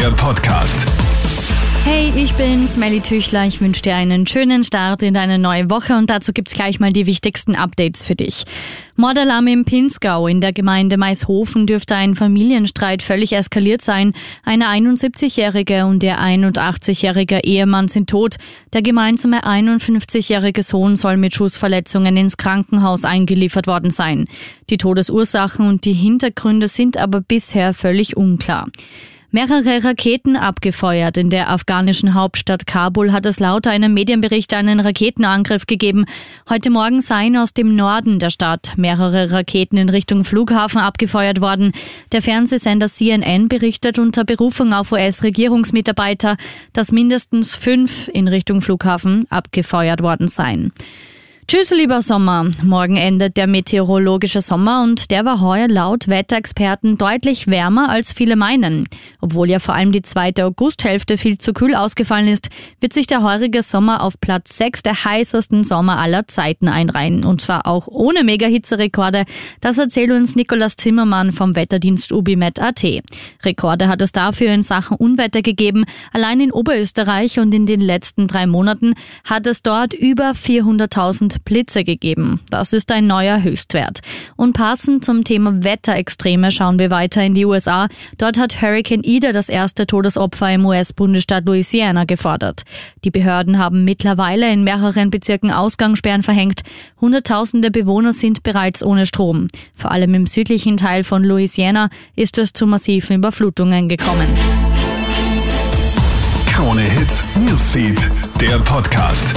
Der Podcast. Hey, ich bin Smelly Tüchler. Ich wünsche dir einen schönen Start in deine neue Woche und dazu gibt's gleich mal die wichtigsten Updates für dich. Mordalarm im Pinzgau in der Gemeinde Maishofen dürfte ein Familienstreit völlig eskaliert sein. Eine 71-jährige und ihr 81-jähriger Ehemann sind tot. Der gemeinsame 51-jährige Sohn soll mit Schussverletzungen ins Krankenhaus eingeliefert worden sein. Die Todesursachen und die Hintergründe sind aber bisher völlig unklar. Mehrere Raketen abgefeuert. In der afghanischen Hauptstadt Kabul hat es laut einem Medienbericht einen Raketenangriff gegeben. Heute Morgen seien aus dem Norden der Stadt mehrere Raketen in Richtung Flughafen abgefeuert worden. Der Fernsehsender CNN berichtet unter Berufung auf US-Regierungsmitarbeiter, dass mindestens fünf in Richtung Flughafen abgefeuert worden seien. Tschüss, lieber Sommer. Morgen endet der meteorologische Sommer und der war heuer laut Wetterexperten deutlich wärmer, als viele meinen. Obwohl ja vor allem die zweite Augusthälfte viel zu kühl ausgefallen ist, wird sich der heurige Sommer auf Platz 6 der heißesten Sommer aller Zeiten einreihen. Und zwar auch ohne Mega-Hitze-Rekorde. Das erzählt uns Nikolaus Zimmermann vom Wetterdienst UbiMet.at. Rekorde hat es dafür in Sachen Unwetter gegeben. Allein in Oberösterreich und in den letzten drei Monaten hat es dort über 400.000 Blitze gegeben. Das ist ein neuer Höchstwert. Und passend zum Thema Wetterextreme schauen wir weiter in die USA. Dort hat Hurricane Ida das erste Todesopfer im US-Bundesstaat Louisiana gefordert. Die Behörden haben mittlerweile in mehreren Bezirken Ausgangssperren verhängt. Hunderttausende Bewohner sind bereits ohne Strom. Vor allem im südlichen Teil von Louisiana ist es zu massiven Überflutungen gekommen. Krone Hits, Newsfeed, der Podcast.